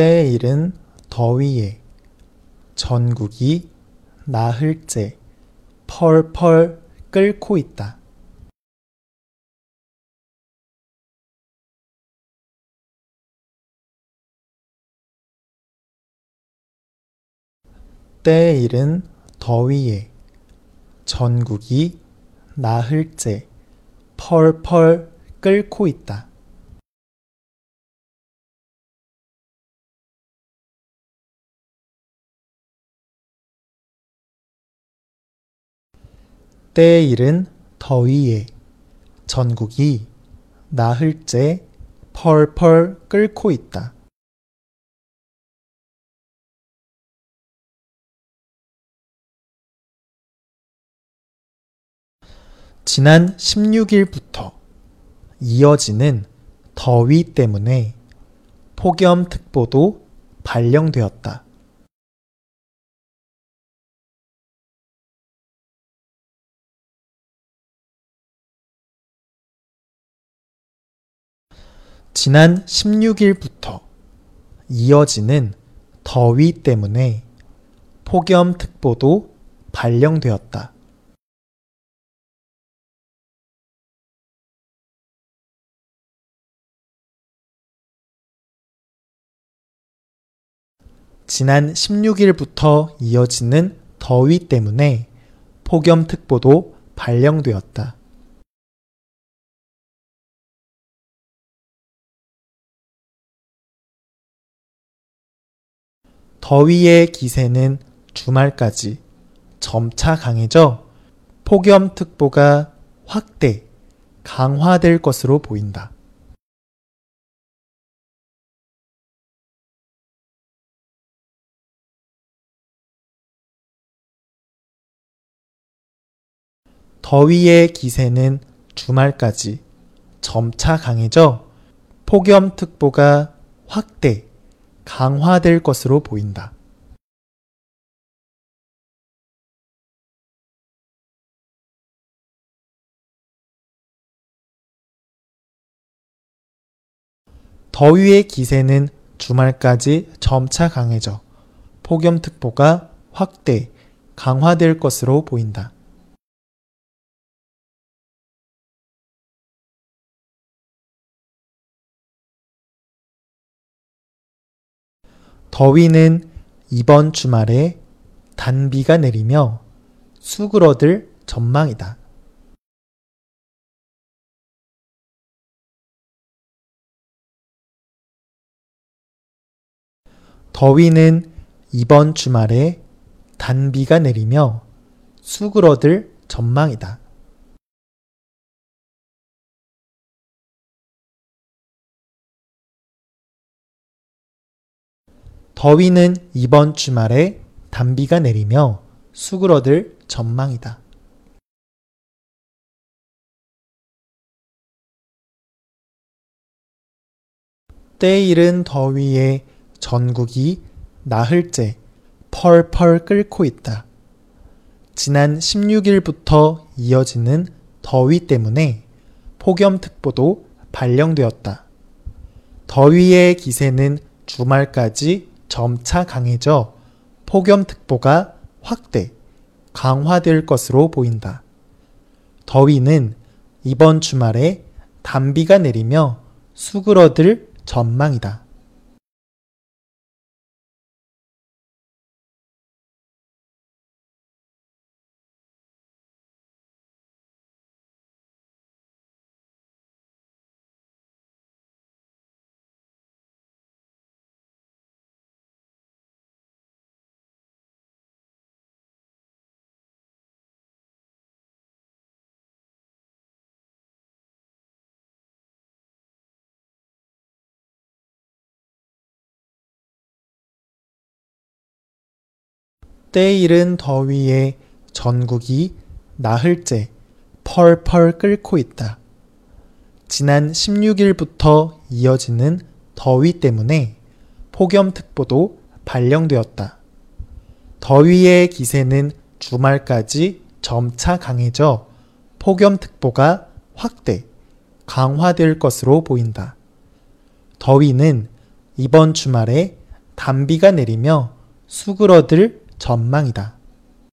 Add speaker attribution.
Speaker 1: 때에 이른 더위에 전국이 나흘째 펄펄 끓고 있다. 때에 이른 더위에 전국이 나흘째 펄펄 끓고 있다. 이른 더위에 전국이 나흘째 펄펄 끓고 있다. 지난 16일부터 이어지는 더위 때문에 폭염특보도 발령되었다. 지난 16일부터 이어지는 더위 때문에 폭염특보도 발령되었다. 지난 16일부터 이어지는 더위 때문에 폭염특보도 발령되었다. 더위의 기세는 주말까지 점차 강해져 폭염특보가 확대, 강화될 것으로 보인다. 더위의 기세는 주말까지 점차 강해져 폭염특보가 확대, 강화될 것으로 보인다. 더위의 기세는 주말까지 점차 강해져 폭염특보가 확대, 강화될 것으로 보인다. 더위는 이번 주말에 단비가 내리며 수그러들 전망이다. 더위는 이번 주말에 단비가 내리며 수그러들 전망이다. 더위는 이번 주말에 단비가 내리며 수그러들 전망이다. 때에 이른 더위에 전국이 나흘째 펄펄 끓고 있다. 지난 16일부터 이어지는 더위 때문에 폭염특보도 발령되었다. 더위의 기세는 주말까지 점차 강해져 폭염특보가 확대, 강화될 것으로 보인다. 더위는 이번 주말에 단비가 내리며 수그러들 전망이다. 때에 이른 더위에 전국이 나흘째 펄펄 끓고 있다. 지난 16일부터 이어지는 더위 때문에 폭염특보도 발령되었다. 더위의 기세는 주말까지 점차 강해져 폭염특보가 확대, 강화될 것으로 보인다. 더위는 이번 주말에 단비가 내리며 수그러들 전망이다.